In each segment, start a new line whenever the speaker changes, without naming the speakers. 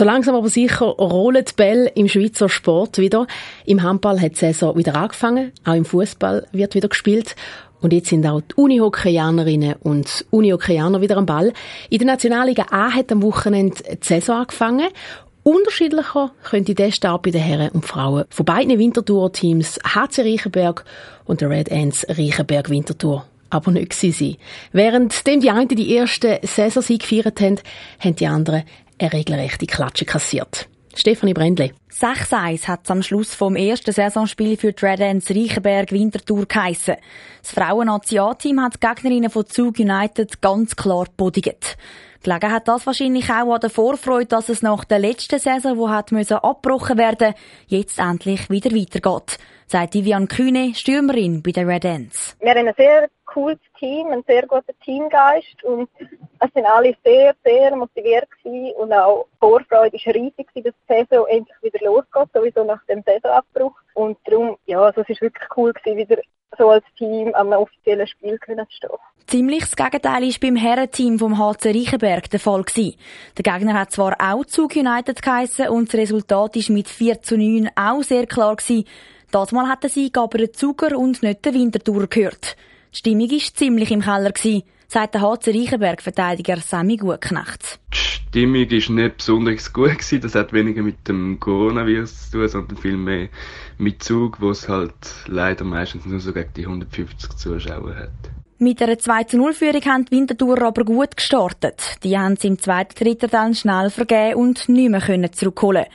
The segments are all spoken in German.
So langsam aber sicher rollen die Bälle im Schweizer Sport wieder. Im Handball hat die Saison wieder angefangen. Auch im Fußball wird wieder gespielt. Und jetzt sind auch die Unihockeyanerinnen und Unihockeyaner wieder am Ball. In der Nationalliga A hat am Wochenende die Saison angefangen. Unterschiedlicher könnte der Start bei den Herren und Frauen von beiden Wintertour-Teams HC Reichenberg und der Red Ants Reichenberg Winterthur aber nicht sein. Während dem die einen die ersten Saisonsieg gefeiert haben, haben die anderen eine regelrechte Klatsche kassiert. Stefanie Brändle.
6-1 hat es am Schluss vom ersten Saisonspiel für die Red Ants Reichenberg Winterthur geheissen. Das Frauen-Nationalteam hat die Gegnerinnen von Zug United ganz klar bodigt. Gelegen hat das wahrscheinlich auch an der Vorfreude, dass es nach der letzten Saison, die hat müssen abgebrochen werden, jetzt endlich wieder weitergeht, sagt Vivian Kühne, Stürmerin bei den Red Ants.
Wir haben ein sehr cooles Team, einen sehr guten Teamgeist und es sind alle sehr, sehr motiviert und auch die Vorfreude war riesig, dass die Saison endlich wieder losgeht, sowieso nach dem Saisonabbruch. Und darum, ja, also es war wirklich cool wieder so als Team am offiziellen Spiel zu stehen.
Ziemlich das Gegenteil war beim Herrenteam vom HC Reichenberg der Fall. Der Gegner hat zwar auch Zug United geheissen und das Resultat ist mit 4 zu 9 auch sehr klar gewesen. Das Mal hat der Sieg aber den Zuger und nicht den Winterthur gehört. Die Stimmung war ziemlich im Keller gewesen, sagt der HC Reichenberg-Verteidiger Sammy Gutknecht.
Die Stimmung war nicht besonders gut gewesen. Das hat weniger mit dem Coronavirus zu tun, sondern vielmehr mit Zug, wo es halt leider meistens nur so gegen die 150 Zuschauer hat.
Mit einer 2 0 Führung haben die Winterthur aber gut gestartet. Die haben sie im zweiten Drittel dann schnell vergeben und nicht mehr können zurückholen.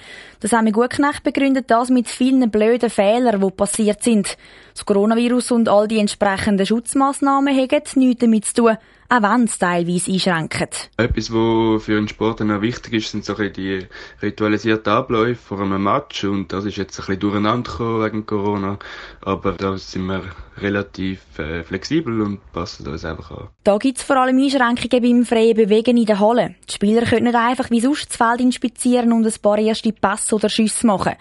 Das haben wir Gutknecht begründet das mit vielen blöden Fehlern, die passiert sind. Das Coronavirus und all die entsprechenden Schutzmaßnahmen haben nichts damit zu tun, auch wenn es teilweise einschränkt.
Etwas, was für einen Sportler auch wichtig ist, sind so die ritualisierten Abläufe vor einem Match und das ist jetzt ein bisschen durcheinander gekommen wegen Corona, aber da sind wir relativ äh, flexibel und passen uns einfach an.
Da gibt es vor allem Einschränkungen beim freien Bewegen in der Halle. Die Spieler können nicht einfach wie sonst das Feld inspizieren und ein paar erste Pässe oder Schüsse machen.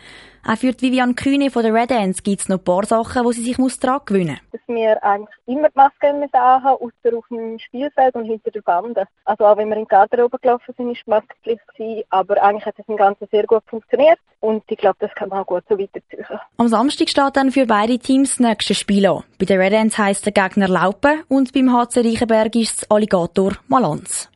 Auch für Vivian Kühne von der Red Ants gibt es noch ein paar Sachen, die sie sich muss daran gewöhnen
muss. Dass wir eigentlich immer die Maske haben, außer auf dem Spielfeld und hinter der Bande. Also auch wenn wir in die Garderobe gelaufen sind, war die Maske Pflicht aber eigentlich hat das im Ganzen sehr gut funktioniert und ich glaube, das kann man auch gut so weiterziehen.
Am Samstag steht dann für beide Teams das nächste Spiel an. Bei den Red Ants heisst der Gegner Laupen und beim HC Reichenberg ist es Alligator Malanz.